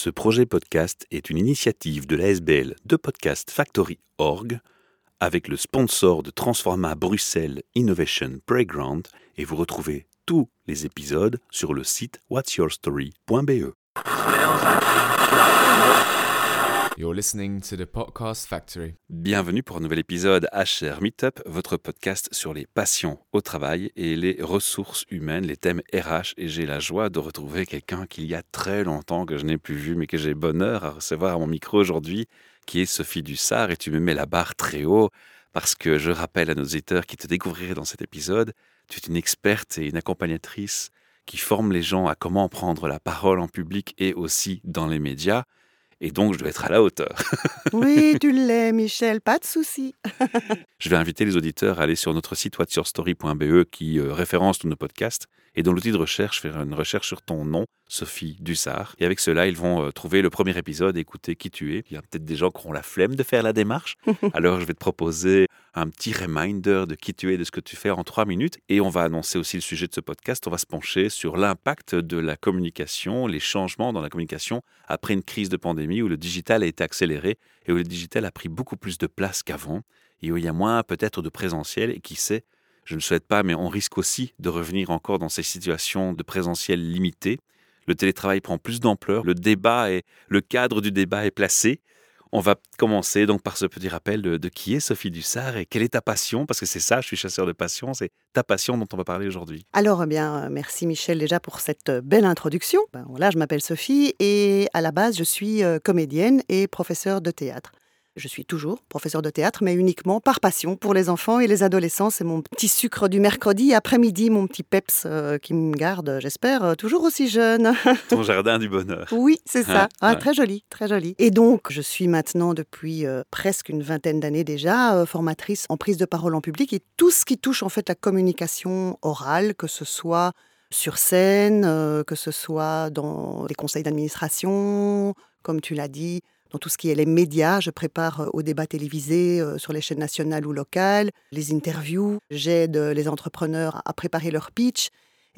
Ce projet podcast est une initiative de l'ASBL de Podcast Factory Org avec le sponsor de Transforma Bruxelles Innovation Playground et vous retrouvez tous les épisodes sur le site whatsyourstory.be. You're listening to the Podcast Factory. Bienvenue pour un nouvel épisode HR Meetup, votre podcast sur les passions au travail et les ressources humaines, les thèmes RH. Et j'ai la joie de retrouver quelqu'un qu'il y a très longtemps que je n'ai plus vu, mais que j'ai bonheur à recevoir à mon micro aujourd'hui, qui est Sophie Dussard. Et tu me mets la barre très haut parce que je rappelle à nos auditeurs qui te découvriraient dans cet épisode, tu es une experte et une accompagnatrice qui forme les gens à comment prendre la parole en public et aussi dans les médias et donc je dois être à la hauteur. oui, tu l'es, Michel, pas de souci. je vais inviter les auditeurs à aller sur notre site whatsyourstory.be qui euh, référence tous nos podcasts et dans l'outil de recherche, faire une recherche sur ton nom, Sophie Dussard. Et avec cela, ils vont euh, trouver le premier épisode, écouter qui tu es. Il y a peut-être des gens qui auront la flemme de faire la démarche. Alors je vais te proposer un petit reminder de qui tu es, de ce que tu fais en trois minutes. Et on va annoncer aussi le sujet de ce podcast. On va se pencher sur l'impact de la communication, les changements dans la communication après une crise de pandémie où le digital a été accéléré et où le digital a pris beaucoup plus de place qu'avant et où il y a moins peut-être de présentiel et qui sait, je ne souhaite pas, mais on risque aussi de revenir encore dans ces situations de présentiel limité. Le télétravail prend plus d'ampleur, le débat et le cadre du débat est placé. On va commencer donc par ce petit rappel de, qui est Sophie Dussard et quelle est ta passion, parce que c'est ça, je suis chasseur de passion, c'est ta passion dont on va parler aujourd'hui. Alors, eh bien, merci Michel déjà pour cette euh, belle introduction. Ben, je m'appelle Sophie et à la base, je suis euh, comédienne et professeure de théâtre. Je suis toujours professeur de théâtre, mais uniquement par passion pour les enfants et les adolescents. C'est mon petit sucre du mercredi après-midi, mon petit peps euh, qui me garde, j'espère, euh, toujours aussi jeune. Ton jardin du bonheur. Oui, c'est ça. Ah, très joli, très joli. Et donc, je suis maintenant depuis euh, presque une vingtaine d'années déjà formatrice en prise de parole en public et tout ce qui touche en fait la communication orale, que ce soit sur scène, que ce soit dans les conseils d'administration, comme tu l'as dit, dans tout ce qui est les médias. Je prépare euh, au débat télévisé euh, sur les chaînes nationales ou locales, les interviews. J'aide euh, les entrepreneurs à préparer leur pitch.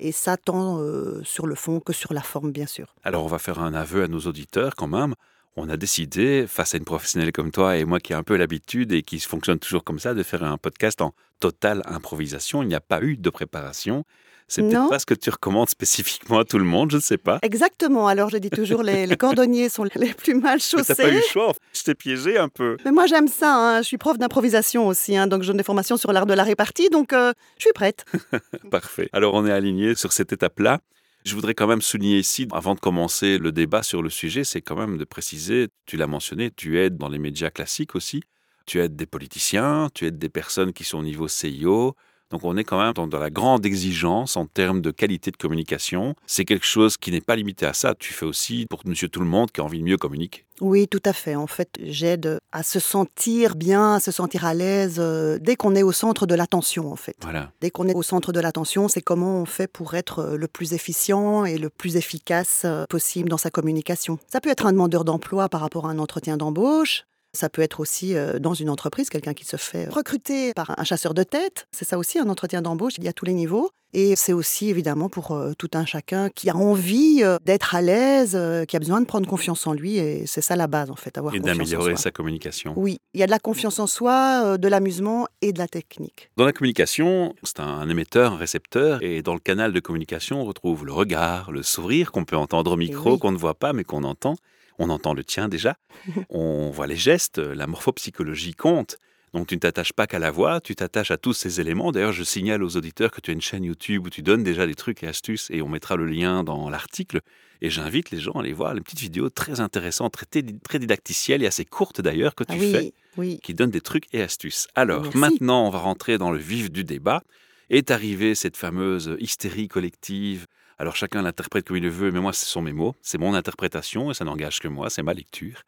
Et ça tant sur le fond que sur la forme, bien sûr. Alors, on va faire un aveu à nos auditeurs quand même. On a décidé, face à une professionnelle comme toi et moi qui ai un peu l'habitude et qui fonctionne toujours comme ça, de faire un podcast en totale improvisation. Il n'y a pas eu de préparation. C'est peut-être pas ce que tu recommandes spécifiquement à tout le monde, je ne sais pas. Exactement. Alors, je dis toujours, les, les cordonniers sont les plus mal chaussés. Tu n'as pas eu le choix. Je t'ai piégé un peu. Mais moi, j'aime ça. Hein. Je suis prof d'improvisation aussi. Hein. Donc, je donne des formations sur l'art de la répartie. Donc, euh, je suis prête. Parfait. Alors, on est aligné sur cette étape-là. Je voudrais quand même souligner ici, avant de commencer le débat sur le sujet, c'est quand même de préciser, tu l'as mentionné, tu aides dans les médias classiques aussi, tu aides des politiciens, tu aides des personnes qui sont au niveau CIO, donc on est quand même dans, la grande exigence en termes de qualité de communication. C'est quelque chose qui n'est pas limité à ça. Tu fais aussi pour monsieur tout le monde qui a envie de mieux communiquer. Oui, tout à fait. En fait, j'aide à se sentir bien, à se sentir à l'aise euh, dès qu'on est au centre de l'attention, en fait. Voilà. Dès qu'on est au centre de l'attention, c'est comment on fait pour être euh, le plus efficient et le plus efficace euh, possible dans sa communication. Ça peut être un demandeur d'emploi par rapport à un entretien d'embauche. Ça peut être aussi dans une entreprise, quelqu'un qui se fait recruter par un chasseur de tête. C'est ça aussi un entretien d'embauche, il y a tous les niveaux. Et c'est aussi évidemment pour tout un chacun qui a envie d'être à l'aise, qui a besoin de prendre confiance en lui. Et c'est ça la base en fait, avoir et d'améliorer sa communication. Oui, il y a de la confiance en soi, de l'amusement et de la technique. Dans la communication, c'est un émetteur, un récepteur. Et dans le canal de communication, on retrouve le regard, le sourire qu'on peut entendre au micro, qu'on ne voit pas mais qu'on entend on entend le tien déjà, on voit les gestes, la morphopsychologie compte. Donc tu ne t'attaches pas qu'à la voix, tu t'attaches à tous ces éléments. D'ailleurs, je signale aux auditeurs que tu as une chaîne YouTube où tu donnes déjà des trucs et astuces et on mettra le lien dans l'article. Et j'invite les gens à aller voir les petites vidéos très intéressantes, très, très didacticielles et assez courtes d'ailleurs que tu fais, qui donnent des trucs et astuces. Alors maintenant, on va rentrer dans le vif du débat. Est arrivée cette fameuse hystérie collective alors chacun l'interprète comme il le veut, mais moi, ce sont mes mots, c'est mon interprétation et ça n'engage que moi, c'est ma lecture.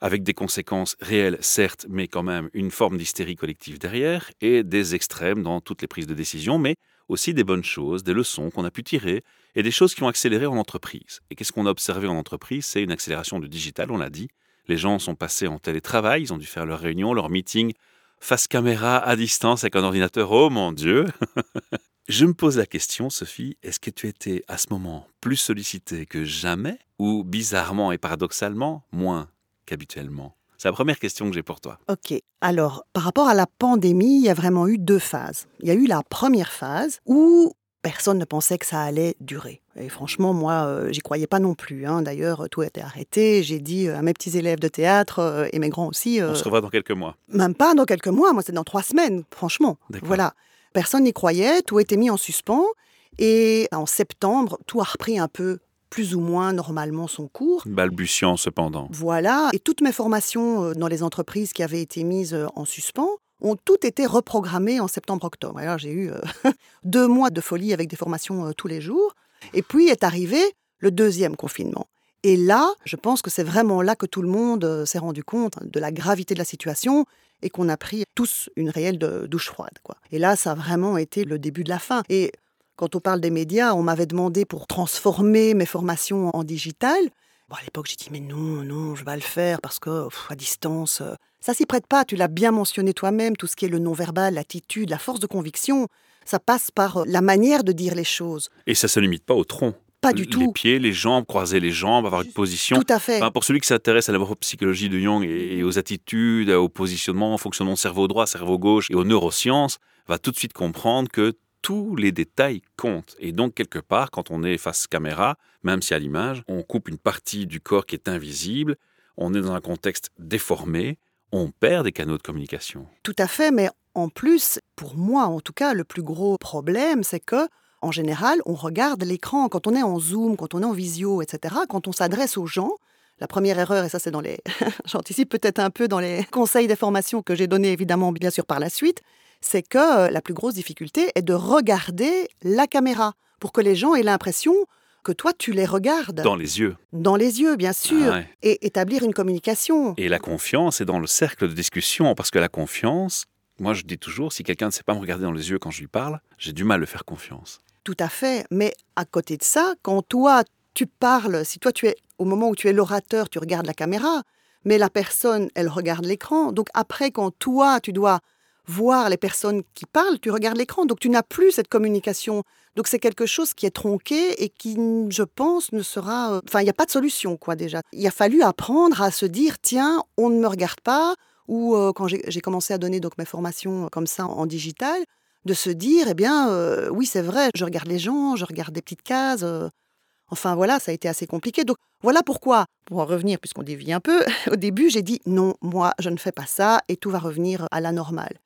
Avec des conséquences réelles, certes, mais quand même une forme d'hystérie collective derrière et des extrêmes dans toutes les prises de décision, mais aussi des bonnes choses, des leçons qu'on a pu tirer et des choses qui ont accéléré en entreprise. Et qu'est-ce qu'on a observé en entreprise? C'est une accélération du digital, on l'a dit. Les gens sont passés en télétravail, ils ont dû faire leurs réunions, leurs meetings face caméra à distance avec un ordinateur. Oh mon Dieu Je me pose la question, Sophie, est-ce que tu étais à ce moment plus sollicitée que jamais ou bizarrement et paradoxalement moins qu'habituellement? C'est la première question que j'ai pour toi. Ok. Alors, par rapport à la pandémie, il y a vraiment eu deux phases. Il y a eu la première phase où personne ne pensait que ça allait durer. Et franchement, moi, euh, j'y croyais pas non plus. hein. D'ailleurs, tout a été arrêté. J'ai dit euh, à mes petits élèves de théâtre euh, et mes grands aussi, euh, On se revoit dans quelques mois. même pas dans quelques mois, moi c'est dans trois semaines, franchement. D'accord. Voilà. Personne n'y croyait, tout était mis en suspens. Et en septembre, tout a repris un peu plus ou moins normalement son cours. Balbutiant cependant. Voilà. Et toutes mes formations euh, dans les entreprises qui avaient été mises euh, en suspens ont toutes été reprogrammées en septembre-octobre. Alors j'ai eu euh, deux mois de folie avec des formations tous les jours. Et puis est arrivé le deuxième confinement. Et là, je pense que c'est vraiment là que tout le monde s'est rendu compte de la gravité de la situation et qu'on a pris tous une réelle douche froide. Quoi. Et là, ça a vraiment été le début de la fin. Et quand on parle des médias, on m'avait demandé pour transformer mes formations en digital. Bon, à l'époque, j'ai dit, mais non, non, je vais pas le faire parce que pff, à distance, euh, ça s'y prête pas. Tu l'as bien mentionné toi-même, tout ce qui est le non-verbal, l'attitude, la force de conviction, ça passe par euh, la manière de dire les choses. Et ça se limite pas au tronc. Pas du Les tout. pieds, les jambes, croiser les jambes, avoir une position. Tout à fait. Enfin, pour celui qui s'intéresse à la psychologie de Jung et et aux attitudes, au positionnement, au fonctionnement cerveau droit, cerveau gauche et aux neurosciences, va tout de suite comprendre que tous les détails comptent. Et donc, quelque part, quand on est face caméra, même si à l'image, on coupe une partie du corps qui est invisible, on est dans un contexte déformé, on perd des canaux de communication. Tout à fait, mais en plus, pour moi en tout cas, le plus gros problème, c'est que en général, on regarde l'écran quand on est en Zoom, quand on est en visio, etc. Quand on s'adresse aux gens, la première erreur, et ça c'est dans les, j'anticipe peut-être un peu dans les conseils des formations que j'ai donnés évidemment bien sûr par la suite, c'est que euh, la plus grosse difficulté est de regarder la caméra pour que les gens aient l'impression que toi tu les regardes Dans les yeux. dans les yeux, bien sûr, Ah ouais. et établir une communication. Et la confiance est dans le cercle de discussion, parce que la confiance, moi je dis toujours, si quelqu'un ne sait pas me regarder dans les yeux quand je lui parle, j'ai du mal à le faire confiance. Tout à fait. Mais à côté de ça, quand toi, tu parles, si toi, tu es au moment où tu es l'orateur, tu regardes la caméra, mais la personne, elle regarde l'écran. Donc après, quand toi, tu dois voir les personnes qui parlent, tu regardes l'écran. Donc tu n'as plus cette communication. Donc c'est quelque chose qui est tronqué et qui, je pense, ne sera... euh, Enfin, il n'y a pas de solution, quoi, déjà. Il a fallu apprendre à se dire, tiens, on ne me regarde pas. Ou euh, quand j'ai commencé à donner donc mes formations comme ça en digital, de se dire, eh bien, euh, oui, c'est vrai, je regarde les gens, je regarde des petites cases. euh, enfin, voilà, ça a été assez compliqué. Donc, voilà pourquoi, pour en revenir, puisqu'on dévie un peu, au début, j'ai dit, non, moi, je ne fais pas ça et tout va revenir à la normale.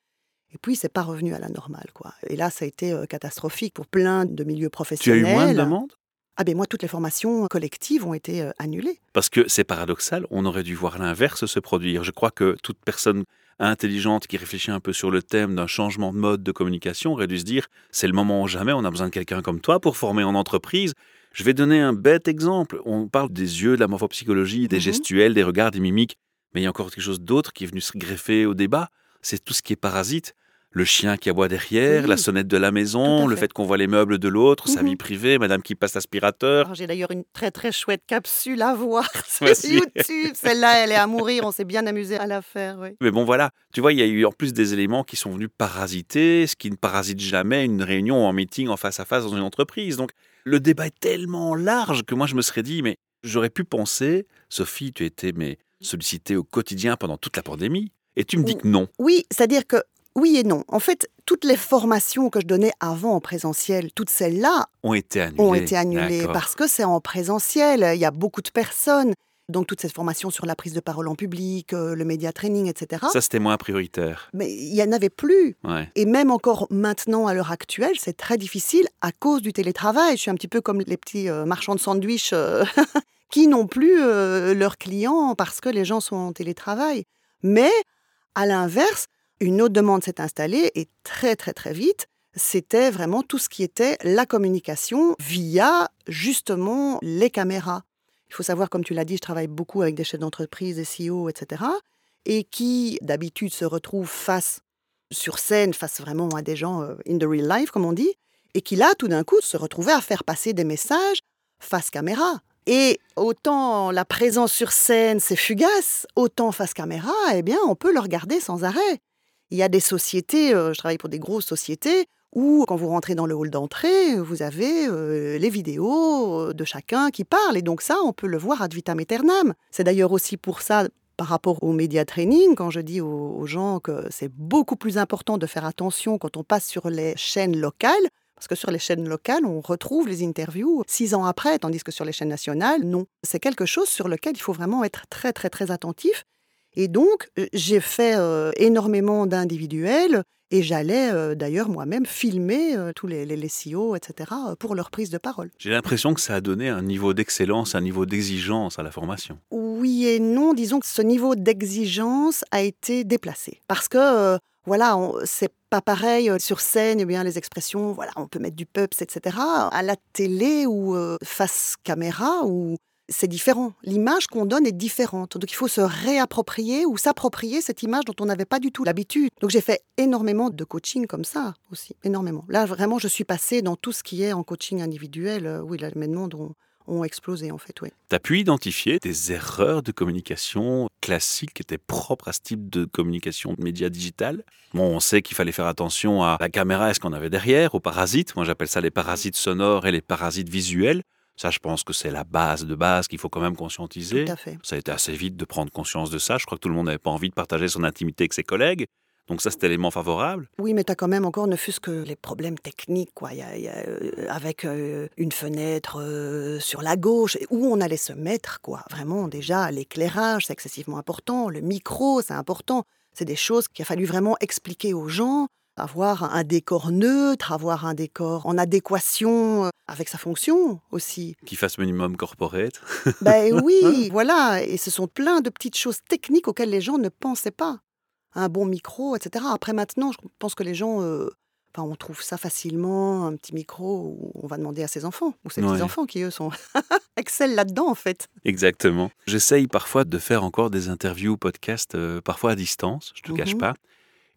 Et puis, c'est pas revenu à la normale, quoi. Et là, ça a été euh, catastrophique pour plein de milieux Tu as professionnels. eu moins de demandes? Ah, ben moi, toutes les formations collectives ont été euh, annulées. Parce que c'est paradoxal, on aurait dû voir l'inverse se produire. Je crois que toute personne intelligente qui réfléchit un peu sur le thème d'un changement de mode de communication aurait dû se dire c'est le moment ou jamais, on a besoin de quelqu'un comme toi pour former en entreprise. Je vais donner un bête exemple. On parle des yeux, de la morphopsychologie, des Mhm. gestuels, des regards, des mimiques. Mais il y a encore quelque chose d'autre qui est venu se greffer au débat. C'est tout ce qui est parasite. Le chien qui aboie derrière, Oui. la sonnette de la maison, le fait. qu'on voit les meubles de l'autre, sa Mhm. vie privée, madame qui passe l'aspirateur. J'ai d'ailleurs une très très chouette capsule à voir sur. YouTube. Celle-là, elle est à mourir. On s'est bien amusé à la faire, oui. Mais bon, voilà, tu vois, il y a eu en plus des éléments qui sont venus parasiter, ce qui ne parasite jamais une réunion, un meeting en face à face dans une entreprise. Donc, le débat est tellement large que moi, je me serais dit, mais j'aurais pu penser, Sophie, tu étais mais sollicitée au quotidien pendant toute la pandémie, et tu me dis que non. Oui, c'est-à-dire que oui et non. En fait, toutes les formations que je donnais avant en présentiel, toutes celles-là Ont été annulées. ont été annulées parce que c'est en présentiel. Il y a beaucoup de personnes. Donc, toute cette formation sur la prise de parole en public, euh, le média training, etc. Ça, c'était moins prioritaire. Mais il n'y en avait plus. Ouais. Et même encore maintenant, à l'heure actuelle, c'est très difficile à cause du télétravail. Je suis un petit peu comme les petits euh, marchands de sandwich euh, qui n'ont plus euh, leurs clients parce que les gens sont en télétravail. Mais à l'inverse, une autre demande s'est installée et très très très vite, c'était vraiment tout ce qui était la communication via justement les caméras. Il faut savoir, comme tu l'as dit, je travaille beaucoup avec des chefs d'entreprise, des CEO, etc. Et qui d'habitude se retrouvent face sur scène, face vraiment à des gens euh, in the real life, comme on dit, et qui là, tout d'un coup, se retrouvaient à faire passer des messages face caméra. Et autant la présence sur scène, c'est fugace, autant face caméra, eh bien, on peut le regarder sans arrêt. Il y a des sociétés, euh, je travaille pour des grosses sociétés, Ou quand vous rentrez dans le hall d'entrée, vous avez euh, les vidéos de chacun qui parle. Et donc ça, on peut le voir ad vitam aeternam. C'est d'ailleurs aussi pour ça, par rapport au média training, quand je dis aux gens que c'est beaucoup plus important de faire attention quand on passe sur les chaînes locales, parce que sur les chaînes locales, on retrouve les interviews six ans après, tandis que sur les chaînes nationales, non. C'est quelque chose sur lequel il faut vraiment être très, très, très attentif. Et donc, euh, j'ai fait euh, énormément d'individuels et j'allais euh, d'ailleurs moi-même filmer euh, tous les, les, les CEO, etc., pour leur prise de parole. J'ai l'impression que ça a donné un niveau d'excellence, un niveau d'exigence à la formation. Oui et non, disons que ce niveau d'exigence a été déplacé. Parce que, voilà, c'est pas pareil sur scène, eh bien, les expressions, voilà, on peut mettre du peps, etc. À la télé ou face caméra, ou c'est différent. L'image qu'on donne est différente. Donc il faut se réapproprier ou s'approprier cette image dont on n'avait pas du tout l'habitude. Donc j'ai fait énormément de coaching comme ça aussi, énormément. Là vraiment je suis passée dans tout ce qui est en coaching individuel. Euh, oui, là mes demandes ont, ont explosé en fait, oui. Tu as pu identifier des erreurs de communication classiques qui étaient propres à ce type de communication de médias digital? Bon, on sait qu'il fallait faire attention à la caméra et ce qu'on avait derrière, aux parasites. Moi, j'appelle ça les parasites sonores et les parasites visuels. Ça, je pense que c'est la base de base qu'il faut quand même conscientiser. Tout à fait. Ça a été assez vite de prendre conscience de ça. Je crois que tout le monde n'avait pas envie de partager son intimité avec ses collègues. Donc ça, c'est élément favorable. Oui, mais tu as quand même encore, ne fût-ce que les problèmes techniques, quoi. Y a- il y a, euh, avec euh, une fenêtre euh, sur la gauche, et où on allait se mettre, quoi. Vraiment, déjà, l'éclairage, c'est excessivement important. Le micro, c'est important. C'est des choses qu'il a fallu vraiment expliquer aux gens. Avoir un décor neutre, avoir un décor en adéquation euh, avec sa fonction aussi. Qu'il fasse minimum corporate. Ben oui, voilà. Et ce sont plein de petites choses techniques auxquelles les gens ne pensaient pas. Un bon micro, etc. Après, maintenant, je pense que les gens, euh, enfin, on trouve ça facilement, un petit micro, où on va demander à ses enfants, ou ses Ouais. petits-enfants qui, eux, sont excellent là-dedans, en fait. Exactement. J'essaye parfois de faire encore des interviews, podcasts, euh, parfois à distance, je te cache Mhm. pas.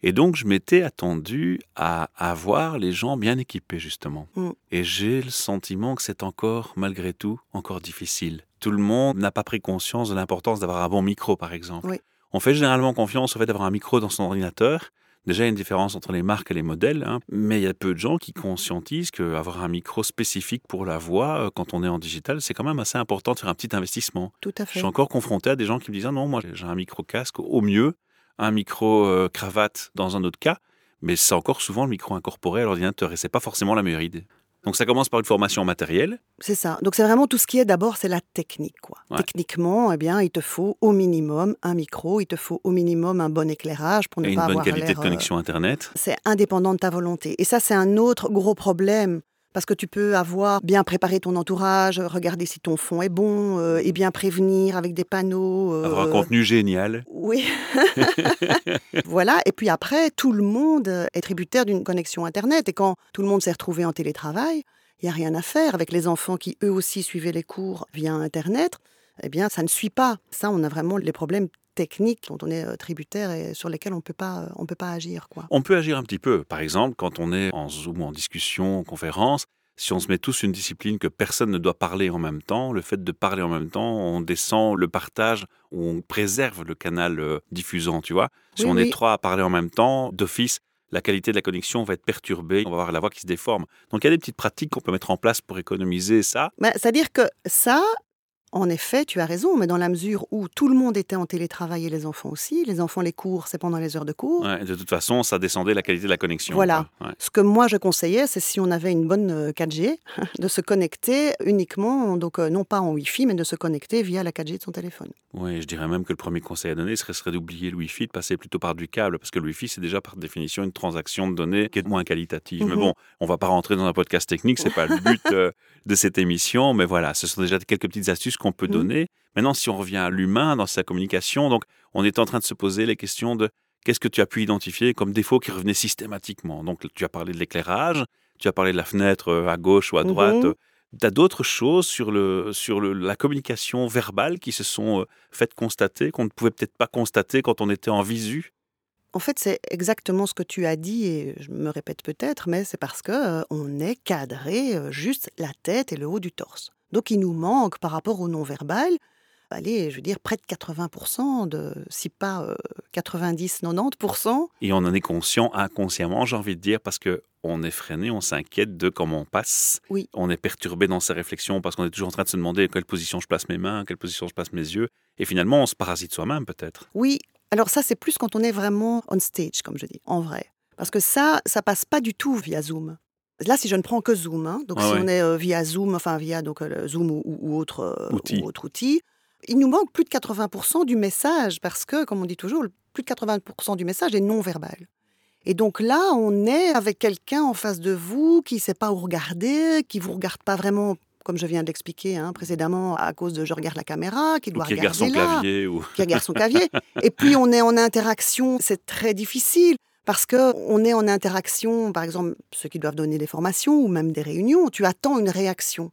Et donc, je m'étais attendu à avoir les gens bien équipés, justement. Mm. Et j'ai le sentiment que c'est encore, malgré tout, encore difficile. Tout le monde n'a pas pris conscience de l'importance d'avoir un bon micro, par exemple. Oui. On fait généralement confiance au fait d'avoir un micro dans son ordinateur. Déjà, il y a une différence entre les marques et les modèles, hein. mais il y a peu de gens qui conscientisent qu'avoir un micro spécifique pour la voix, euh, quand on est en digital, c'est quand même assez important de faire un petit investissement. Tout à Je fait. suis encore confronté à des gens qui me disent ah non, moi j'ai un micro casque au mieux, un micro euh, cravate dans un autre cas, mais c'est encore souvent le micro incorporé à l'ordinateur et c'est pas forcément la meilleure idée. Donc ça commence par une formation matérielle. C'est ça. Donc, c'est vraiment tout ce qui est d'abord, c'est la technique, quoi. Ouais. Techniquement, eh bien, il te faut au minimum un micro, il te faut au minimum un bon éclairage pour ne et une pas bonne avoir qualité de euh, connexion Internet. c'est indépendant de ta volonté. Et ça, c'est un autre gros problème. Parce que tu peux avoir bien préparé ton entourage, regarder si ton fond est bon, euh, et bien prévenir avec des panneaux. euh, Avoir un contenu génial. Oui. voilà. Et puis après, tout le monde est tributaire d'une connexion Internet. Et quand tout le monde s'est retrouvé en télétravail, il n'y a rien à faire avec les enfants qui, eux aussi, suivaient les cours via Internet. Eh bien, ça ne suit pas. Ça, on a vraiment les problèmes techniques dont on est euh, tributaire et sur lesquels on peut pas, on peut pas agir, quoi. On peut agir un petit peu. Par exemple, quand on est en Zoom, en discussion, en conférence, si on se met tous une discipline que personne ne doit parler en même temps, le fait de parler en même temps, on descend le partage, on préserve le canal euh, diffusant, tu vois. Si Oui, on oui. est trois à parler en même temps, d'office, la qualité de la connexion va être perturbée, on va avoir la voix qui se déforme. Donc il y a des petites pratiques qu'on peut mettre en place pour économiser ça. Ben, C'est-à-dire que ça, en effet, tu as raison, mais dans la mesure où tout le monde était en télétravail et les enfants aussi, les enfants, les cours, c'est pendant les heures de cours. Ouais, de toute façon, ça descendait la qualité de la connexion. Voilà. Ouais. Ce que moi je conseillais, c'est si on avait une bonne euh, 4G, de se connecter uniquement, donc euh, non pas en Wi-Fi, mais de se connecter via la 4G de son téléphone. Oui, je dirais même que le premier conseil à donner serait, serait d'oublier le Wi-Fi, de passer plutôt par du câble, parce que le Wi-Fi, c'est déjà par définition une transaction de données qui est moins qualitative. Mais Mhm. bon, on va pas rentrer dans un podcast technique, c'est pas le but euh, de cette émission, mais voilà, ce sont déjà quelques petites astuces qu'on peut Mhm. donner. Maintenant, si on revient à l'humain dans sa communication, donc on est en train de se poser les questions de qu'est-ce que tu as pu identifier comme défaut qui revenait systématiquement. Donc, tu as parlé de l'éclairage, tu as parlé de la fenêtre euh, à gauche ou à droite. Mhm. Tu as d'autres choses sur, le, sur le, la communication verbale qui se sont euh, faites constater, qu'on ne pouvait peut-être pas constater quand on était en visu? En fait, c'est exactement ce que tu as dit, et je me répète peut-être, mais c'est parce que euh, on est cadré euh, juste la tête et le haut du torse. Donc il nous manque par rapport au non-verbal, allez, je veux dire près de 80%, de, si pas euh, 90-90%. Et on en est conscient inconsciemment, j'ai envie de dire, parce que on est freiné, on s'inquiète de comment on passe. Oui. On est perturbé dans ses réflexions parce qu'on est toujours en train de se demander à quelle position je place mes mains, à quelle position je place mes yeux. Et finalement, on se parasite soi-même peut-être. Oui, alors ça, c'est plus quand on est vraiment on stage, comme je dis, en vrai. Parce que ça, ça passe pas du tout via Zoom. Là, si je ne prends que Zoom, hein, donc Ah si ouais. on est euh, via Zoom, enfin via donc, euh, Zoom ou, ou- ou autre, euh, Outil. ou autre outil, il nous manque plus de 80% du message parce que, comme on dit toujours, plus de 80% du message est non verbal. Et donc là, on est avec quelqu'un en face de vous qui ne sait pas où regarder, qui vous regarde pas vraiment, comme je viens de l'expliquer hein, précédemment, à cause de je regarde la caméra, qui Ou doit qui regarde regarder son là clavier. Ou... qui regarde son clavier. Et puis on est en interaction, c'est très difficile parce que on est en interaction, par exemple ceux qui doivent donner des formations ou même des réunions, tu attends une réaction.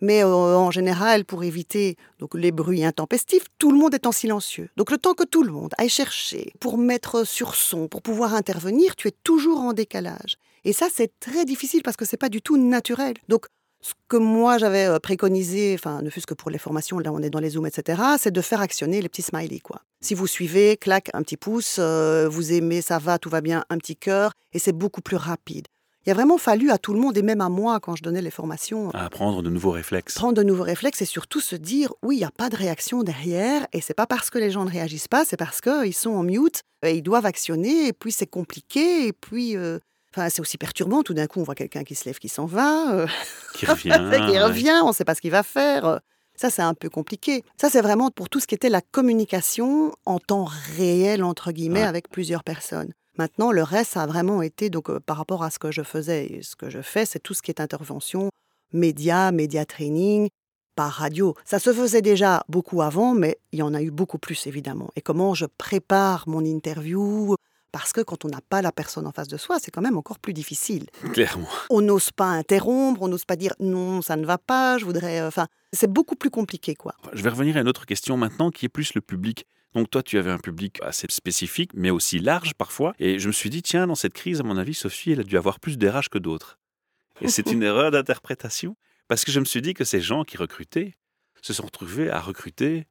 Mais euh, en général, pour éviter donc les bruits intempestifs, tout le monde est en silencieux. Donc le temps que tout le monde aille chercher pour mettre sur son, pour pouvoir intervenir, tu es toujours en décalage. Et ça, c'est très difficile parce que c'est pas du tout naturel. Donc ce que moi j'avais euh, préconisé, enfin ne fût-ce que pour les formations, là on est dans les zooms, etc., c'est de faire actionner les petits smileys quoi. Si vous suivez, clac, un petit pouce, euh, vous aimez, ça va, tout va bien, un petit cœur, et c'est beaucoup plus rapide. Il a vraiment fallu à tout le monde et même à moi quand je donnais les formations À apprendre de nouveaux réflexes. prendre de nouveaux réflexes et surtout se dire oui, il n'y a pas de réaction derrière et c'est pas parce que les gens ne réagissent pas, c'est parce qu'ils sont en mute et ils doivent actionner et puis c'est compliqué et puis euh, enfin c'est aussi perturbant tout d'un coup on voit quelqu'un qui se lève qui s'en va euh, Qui revient. qui ouais. revient, on ne sait pas ce qu'il va faire. euh, Ça, c'est un peu compliqué. Ça, c'est vraiment pour tout ce qui était la communication en temps réel, entre guillemets, Ouais. avec plusieurs personnes. Maintenant, le reste, ça a vraiment été, donc, euh, par rapport à ce que je faisais et ce que je fais, c'est tout ce qui est intervention, médias, média training, par radio. Ça se faisait déjà beaucoup avant, mais il y en a eu beaucoup plus, évidemment. Et comment je prépare mon interview parce que quand on n'a pas la personne en face de soi, c'est quand même encore plus difficile Clairement. on n'ose pas interrompre, on n'ose pas dire non, ça ne va pas, je voudrais. euh, Enfin, c'est beaucoup plus compliqué, quoi. Je vais revenir à une autre question maintenant qui est plus le public. Donc toi, tu avais un public assez spécifique, mais aussi large parfois. Et je me suis dit, tiens, dans cette crise, à mon avis, Sophie, elle a dû avoir plus d'RH que d'autres. Et c'est une erreur d'interprétation. Parce que je me suis dit que ces gens qui recrutaient se sont retrouvés à recruter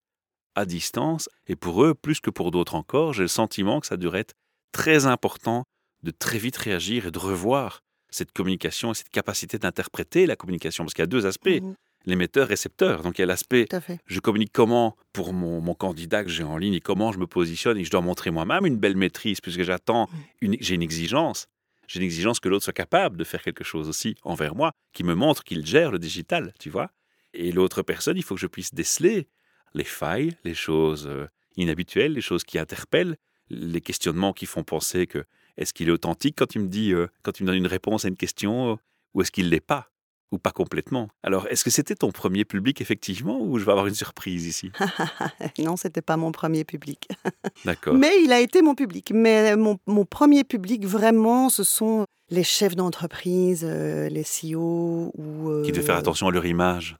à distance. Et pour eux, plus que pour d'autres encore, j'ai le sentiment que ça être très important de très vite réagir et de revoir cette communication et cette capacité d'interpréter la communication. Parce qu'il y a deux aspects, Mhm, l'émetteur-récepteur. Donc il y a l'aspect je communique comment pour mon, mon candidat que j'ai en ligne et comment je me positionne et je dois montrer moi-même une belle maîtrise puisque j'attends, une, j'ai une exigence. J'ai une exigence que l'autre soit capable de faire quelque chose aussi envers moi, qui me montre qu'il gère le digital, tu vois. Et l'autre personne, il faut que je puisse déceler les failles, les choses euh, inhabituelles, les choses qui interpellent, les questionnements qui font penser que est-ce qu'il est authentique quand il me dit, euh, quand il me donne une réponse à une question, euh, ou est-ce qu'il l'est pas, ou pas complètement? Alors, est-ce que c'était ton premier public effectivement, ou je vais avoir une surprise ici? Non, c'était pas mon premier public. D'accord. Mais il a été mon public. Mais mon, mon premier public, vraiment, ce sont les chefs d'entreprise, euh, les CEO ou. Qui devait faire attention à leur image.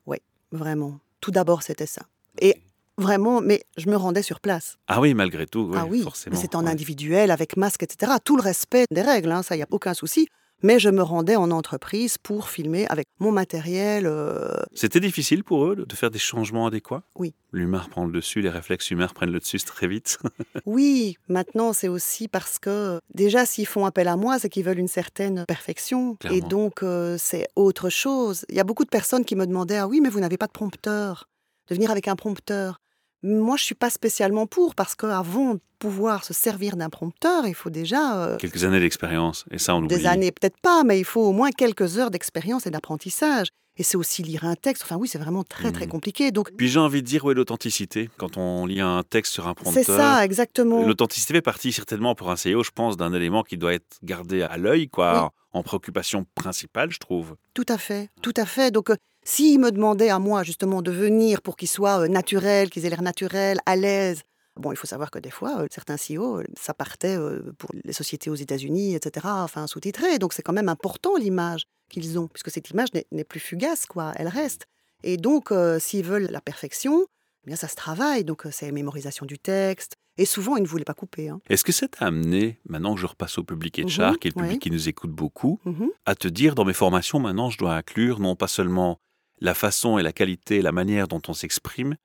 Vraiment. Tout d'abord, c'était ça. Et vraiment, mais je me rendais sur place. Ah oui, malgré tout, oui, ah oui, forcément. mais c'était en ouais. individuel, avec masque, etc. Tout le respect des règles, hein, ça, il n'y a aucun souci. Mais je me rendais en entreprise pour filmer avec mon matériel. euh, C'était difficile pour eux de faire des changements adéquats? Oui. L'humain reprend le dessus, les réflexes humains reprennent le dessus très vite. Oui, maintenant, c'est aussi parce que déjà, s'ils font appel à moi, c'est qu'ils veulent une certaine perfection. Et Clairement. donc, euh, c'est autre chose. Il y a beaucoup de personnes qui me demandaient Ah oui, mais vous n'avez pas de prompteur, de venir avec un prompteur. Moi, je suis pas spécialement pour, parce qu'avant de pouvoir se servir d'un prompteur, il faut déjà euh, Quelques années d'expérience, et ça on oublie. des années, peut-être pas, mais il faut au moins quelques heures d'expérience et d'apprentissage. Et c'est aussi lire un texte. Enfin, oui, c'est vraiment très, très Mhm. compliqué. Donc, Puis j'ai envie de dire où est l'authenticité quand on lit un texte sur un c'est prompteur. ça, exactement. L'authenticité fait partie certainement pour un CEO, je pense, d'un élément qui doit être gardé à l'œil, quoi, en préoccupation principale, je trouve. Tout à fait, tout à fait. Donc, euh, s'ils me demandaient à moi, justement, de venir pour qu'ils soient euh, naturels, qu'ils aient l'air naturels, à l'aise, bon, il faut savoir que des fois, euh, certains CEO, euh, ça partait euh, pour les sociétés aux États-Unis, etc., enfin, sous-titré. Donc, c'est quand même important l'image qu'ils ont, puisque cette image n'est- plus fugace, quoi, elle reste. Et donc, euh, s'ils veulent la perfection, eh bien, ça se travaille. Donc, c'est mémorisation du texte. Et souvent, ils ne voulaient pas couper. hein. Est-ce que ça t'a amené, maintenant que je repasse au public HR, Mhm, qui est le public ouais. qui nous écoute beaucoup, Mhm. à te dire dans mes formations, maintenant, je dois inclure non pas seulement la façon et la qualité et la manière dont on s'exprime,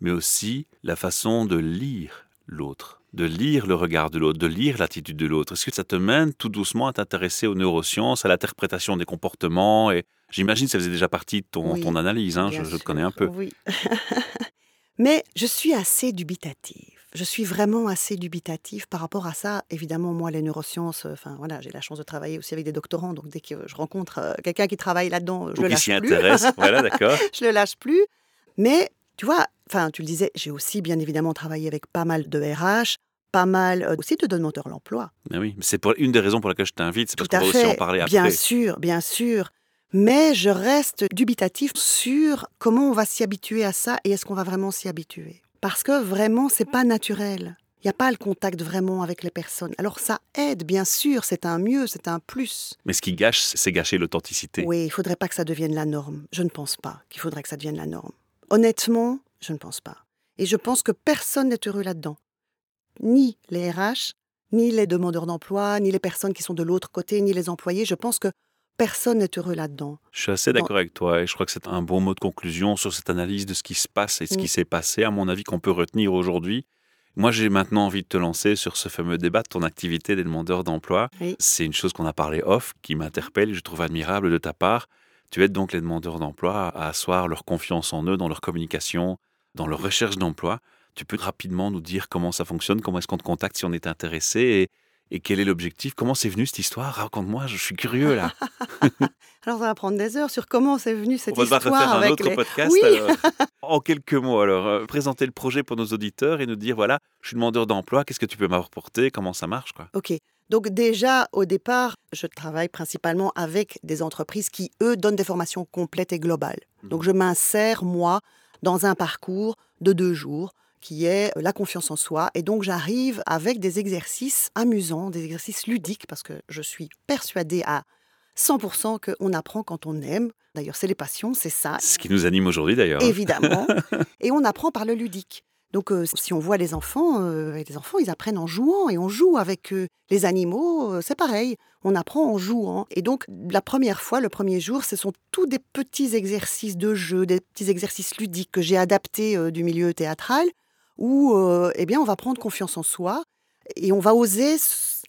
mais aussi la façon de lire l'autre. de lire le regard de l'autre, de lire l'attitude de l'autre Est-ce que ça te mène tout doucement à t'intéresser aux neurosciences, à l'interprétation des comportements et J'imagine que ça faisait déjà partie de ton, Oui, ton analyse, hein, je, je te connais un peu. Oui. Mais je suis assez dubitative. Je suis vraiment assez dubitative par rapport à ça. Évidemment, moi, les neurosciences, euh, enfin voilà, j'ai la chance de travailler aussi avec des doctorants, donc dès que je rencontre euh, quelqu'un qui travaille là-dedans, je Ou le qui lâche s'y plus. intéresse. voilà, d'accord. je le lâche plus. Mais tu vois, enfin, tu le disais, j'ai aussi bien évidemment travaillé avec pas mal de RH, pas mal euh, aussi de demandeurs d'emploi. Mais oui, c'est pour une des raisons pour laquelle je t'invite, c'est parce qu'on va aussi en parler bien après. sûr, bien sûr. Mais je reste dubitatif sur comment on va s'y habituer à ça et est-ce qu'on va vraiment s'y habituer. Parce que vraiment, c'est pas naturel. Il n'y a pas le contact vraiment avec les personnes. Alors ça aide, bien sûr, c'est un mieux, c'est un plus. Mais ce qui gâche, c'est gâcher l'authenticité. Oui, il faudrait pas que ça devienne la norme. Je ne pense pas qu'il faudrait que ça devienne la norme. Honnêtement, je ne pense pas. Et je pense que personne n'est heureux là-dedans. Ni les RH, ni les demandeurs d'emploi, ni les personnes qui sont de l'autre côté, ni les employés. Je pense que personne n'est heureux là-dedans. Je suis assez d'accord avec toi et je crois que c'est un bon mot de conclusion sur cette analyse de ce qui se passe et ce Mm. qui s'est passé, à mon avis, qu'on peut retenir aujourd'hui. Moi, j'ai maintenant envie de te lancer sur ce fameux débat de ton activité des demandeurs d'emploi. Oui. C'est une chose qu'on a parlé off, qui m'interpelle et je trouve admirable de ta part. Tu aides donc les demandeurs d'emploi à asseoir leur confiance en eux dans leur communication, dans leur recherche d'emploi. Tu peux rapidement nous dire comment ça fonctionne, comment est-ce qu'on te contacte si on est intéressé et, et quel est l'objectif? Comment c'est venu cette histoire? Raconte-moi, je suis curieux là. Alors ça va prendre des heures sur comment c'est venu cette On va histoire refaire un avec autre les... podcast. Oui. alors. En quelques mots, alors, euh, présenter le projet pour nos auditeurs et nous dire voilà, je suis demandeur d'emploi, qu'est-ce que tu peux m'apporter, comment ça marche, quoi? Ok. Donc déjà, au départ, je travaille principalement avec des entreprises qui, eux, donnent des formations complètes et globales. Donc je m'insère, moi, dans un parcours de deux jours qui est la confiance en soi. Et donc j'arrive avec des exercices amusants, des exercices ludiques, parce que je suis persuadée à 100% qu'on apprend quand on aime. D'ailleurs, c'est les passions, c'est ça, C'est ce qui nous anime aujourd'hui d'ailleurs. hein. évidemment. et on apprend par le ludique. Donc, euh, si on voit les enfants, euh, les enfants, ils apprennent en jouant et on joue avec eux. Les animaux, euh, c'est pareil. On apprend en jouant. Et donc, la première fois, le premier jour, ce sont tous des petits exercices de jeu, des petits exercices ludiques que j'ai adaptés euh, du milieu théâtral, où, euh, eh bien, on va prendre confiance en soi et on va oser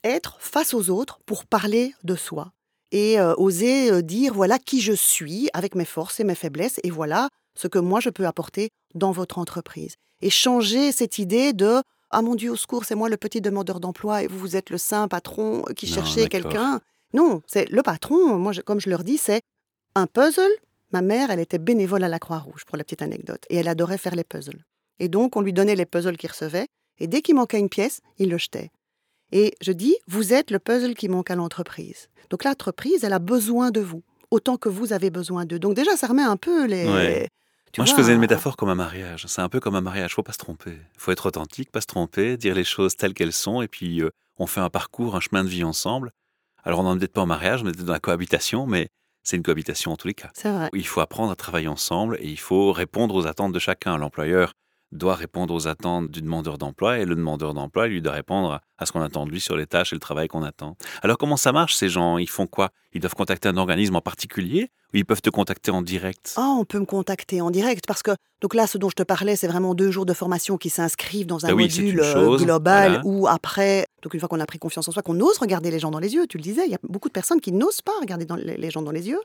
être face aux autres pour parler de soi et euh, oser euh, dire voilà qui je suis avec mes forces et mes faiblesses et voilà ce que moi je peux apporter dans votre entreprise. Et changer cette idée de ah mon Dieu au secours c'est moi le petit demandeur d'emploi et vous vous êtes le saint patron qui Non, cherchez d'accord. quelqu'un. Non, c'est le patron. Moi je- comme je leur dis c'est un puzzle. Ma mère elle était bénévole à la Croix-Rouge pour la petite anecdote et elle adorait faire les puzzles. Et donc on lui donnait les puzzles qu'il recevait et dès qu'il manquait une pièce il le jetait. Et je dis, vous êtes le puzzle qui manque à l'entreprise. Donc l'entreprise, elle a besoin de vous, autant que vous avez besoin d'eux. Donc déjà, ça remet un peu les... Ouais. Moi, je faisais une métaphore comme un mariage. C'est un peu comme un mariage. Faut pas se tromper. Faut être authentique, pas se tromper, dire les choses telles qu'elles sont, et puis euh, on fait un parcours, un chemin de vie ensemble. Alors, on n'en est peut-être pas au mariage, on est dans la cohabitation, mais c'est une cohabitation en tous les cas. C'est vrai. Il faut apprendre à travailler ensemble et il faut répondre aux attentes de chacun. L'employeur doit répondre aux attentes du demandeur d'emploi et le demandeur d'emploi, lui, doit répondre à ce qu'on attend de lui sur les tâches et le travail qu'on attend. Alors, comment ça marche, ces gens? Ils font quoi? Ils doivent contacter un organisme en particulier ou ils peuvent te contacter en direct? Ah, on peut me contacter en direct parce que donc là, ce dont je te parlais, c'est vraiment deux jours de formation qui s'inscrivent dans un Ah oui, module euh, chose, global voilà. où après, donc une fois qu'on a pris confiance en soi, qu'on ose regarder les gens dans les yeux. Tu le disais, il y a beaucoup de personnes qui n'osent pas regarder dans les gens dans les yeux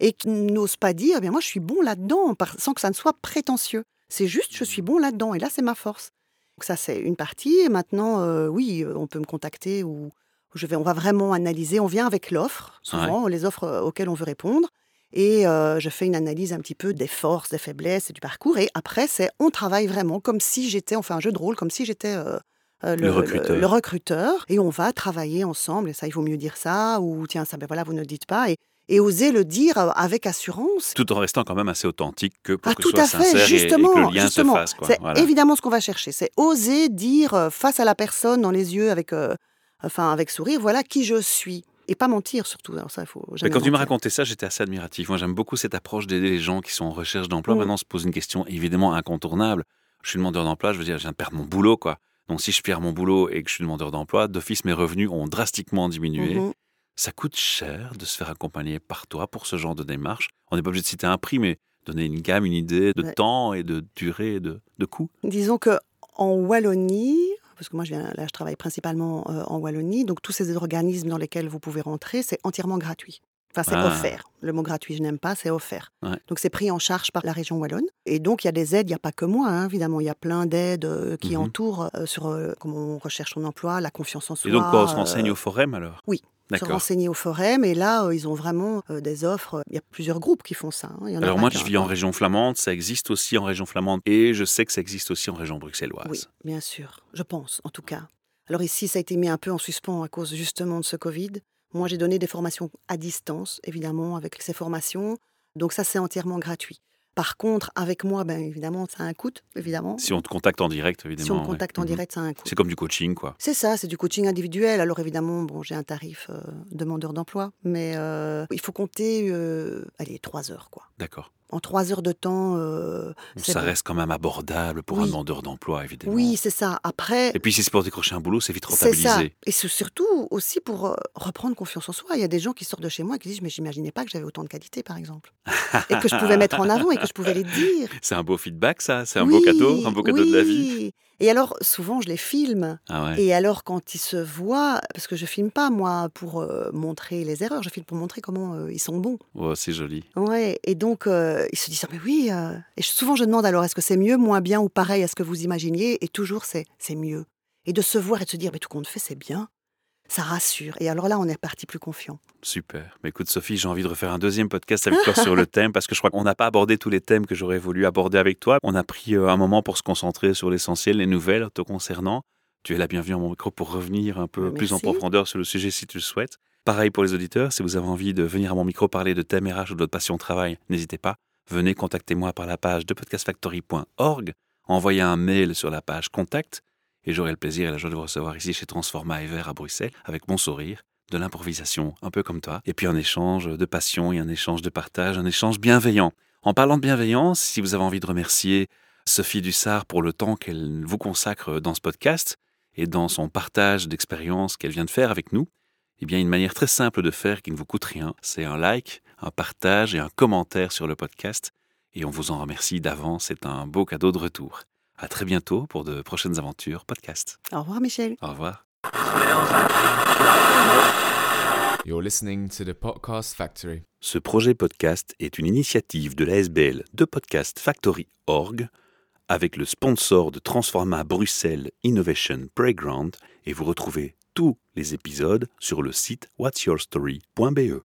et qui n'osent pas dire, eh bien moi, je suis bon là-dedans, sans que ça ne soit prétentieux. C'est juste, je suis bon là-dedans et là, c'est ma force. Donc ça, c'est une partie. Et maintenant, euh, oui, euh, on peut me contacter ou je vais, on va vraiment analyser. On vient avec l'offre, souvent, les offres euh, auxquelles on veut répondre. Et euh, je fais une analyse un petit peu des forces, des faiblesses et du parcours. Et après, c'est on travaille vraiment comme si j'étais, on fait un jeu de rôle, comme si j'étais euh, Le recruteur. le recruteur. Et on va travailler ensemble. Et ça, il vaut mieux dire ça. Ou tiens, ça, ben voilà, vous ne le dites pas. Et, et oser le dire euh, avec assurance. tout en restant quand même assez authentique que pour Ah, que tout soit à fait, sincère et- et, justement, que le lien justement. se fasse. C'est Voilà. évidemment ce qu'on va chercher. C'est oser dire euh, face à la personne, dans les yeux, avec, euh, enfin, avec sourire, voilà qui je suis. Et pas mentir surtout. Alors ça, faut Mais quand tu m'as mentir. raconté ça, j'étais assez admiratif. Moi, j'aime beaucoup cette approche d'aider les gens qui sont en recherche d'emploi. Mm. Maintenant, on se pose une question évidemment incontournable. Je suis demandeur d'emploi, je veux dire, je viens de perdre mon boulot, quoi. Donc, si je perds mon boulot et que je suis demandeur d'emploi, d'office, mes revenus ont drastiquement diminué. Mhm. Ça coûte cher de se faire accompagner par toi pour ce genre de démarche. On n'est pas obligé de citer un prix, mais donner une gamme, une idée de Ouais. temps et de durée et de, de coût. Disons que en Wallonie, parce que moi, je viens, là, je travaille principalement euh, en Wallonie. Donc, tous ces organismes dans lesquels vous pouvez rentrer, c'est entièrement gratuit. Enfin, c'est Ah. offert. Le mot gratuit, je n'aime pas, c'est offert. Ouais. Donc, c'est pris en charge par la région wallonne. Et donc, il y a des aides, il n'y a pas que moi, hein, évidemment. Il y a plein d'aides euh, qui Mhm. entourent euh, sur euh, comment on recherche son emploi, la confiance en soi. Et donc, quoi, on se renseigne au forum alors? oui, se renseigner au forum. Et là, euh, ils ont vraiment euh, des offres. Il y a plusieurs groupes qui font ça. hein. Il y en a Alors moi, je vis en région flamande, ça existe aussi en région flamande, et je sais que ça existe aussi en région bruxelloise. Oui, bien sûr, je pense, en tout cas. Alors ici, ça a été mis un peu en suspens à cause justement de ce Covid. Moi, j'ai donné des formations à distance, évidemment, avec ces formations. Donc ça, c'est entièrement gratuit. Par contre, avec moi, ben évidemment, ça a un coût, évidemment. Si on te contacte en direct, évidemment. Si on ouais. contacte en Mhm. direct, ça a un coût. C'est comme du coaching, quoi. C'est ça, c'est du coaching individuel. Alors évidemment, bon, j'ai un tarif euh, demandeur d'emploi, mais euh, il faut compter, euh, allez, trois heures, quoi. D'accord. En trois heures de temps, euh, Ça bon. reste quand même abordable pour un demandeur d'emploi, évidemment. Oui, c'est ça. Après, Et puis si c'est pour décrocher un boulot, c'est vite C'est ça. rentabilisé. Et c'est surtout aussi pour euh, reprendre confiance en soi. Il y a des gens qui sortent de chez moi et qui disent Mais j'imaginais pas que j'avais autant de qualités, par exemple. et que je pouvais mettre en avant et que je pouvais les dire. C'est un beau feedback, ça. C'est un beau cadeau, un beau cadeau de la vie. Et alors, souvent, je les filme. Ah ouais. Et alors, quand ils se voient, parce que je filme pas, moi, pour euh, montrer les erreurs, je filme pour montrer comment euh, ils sont bons. Oh, c'est joli. Ouais, et donc, euh, ils se disent, Ah, mais oui. euh. Et souvent, je demande alors, est-ce que c'est mieux, moins bien ou pareil à ce que vous imaginiez? Et toujours, c'est c'est mieux. Et de se voir et de se dire, mais tout compte fait, c'est bien. Ça rassure. Et alors là, on est parti plus confiant. Super. Mais écoute, Sophie, j'ai envie de refaire un deuxième podcast avec toi sur le thème parce que je crois qu'on n'a pas abordé tous les thèmes que j'aurais voulu aborder avec toi. On a pris euh, un moment pour se concentrer sur l'essentiel, les nouvelles te concernant. Tu es la bienvenue à mon micro pour revenir un peu Merci. plus en profondeur sur le sujet si tu le souhaites. Pareil pour les auditeurs, si vous avez envie de venir à mon micro parler de thèmes RH ou de votre passion au travail, n'hésitez pas. Venez contactez-moi par la page de podcastfactory.org, envoyez un mail sur la page contact et j'aurai le plaisir et la joie de vous recevoir ici chez Transforma Ever à Bruxelles avec mon sourire de l'improvisation, un peu comme toi, et puis un échange de passion et un échange de partage, un échange bienveillant. En parlant de bienveillance, si vous avez envie de remercier Sophie Dussard pour le temps qu'elle vous consacre dans ce podcast et dans son partage d'expériences qu'elle vient de faire avec nous, eh bien, une manière très simple de faire qui ne vous coûte rien, c'est un like, un partage et un commentaire sur le podcast. Et on vous en remercie d'avance, c'est un beau cadeau de retour. À très bientôt pour de prochaines aventures podcast. Au revoir, Michel. Au revoir. You're listening to the Podcast Factory. Ce projet podcast est une initiative de l'ASBL de Podcast Factory Org avec le sponsor de Transforma Bruxelles Innovation Playground et vous retrouvez tous les épisodes sur le site whatsyourstory.be.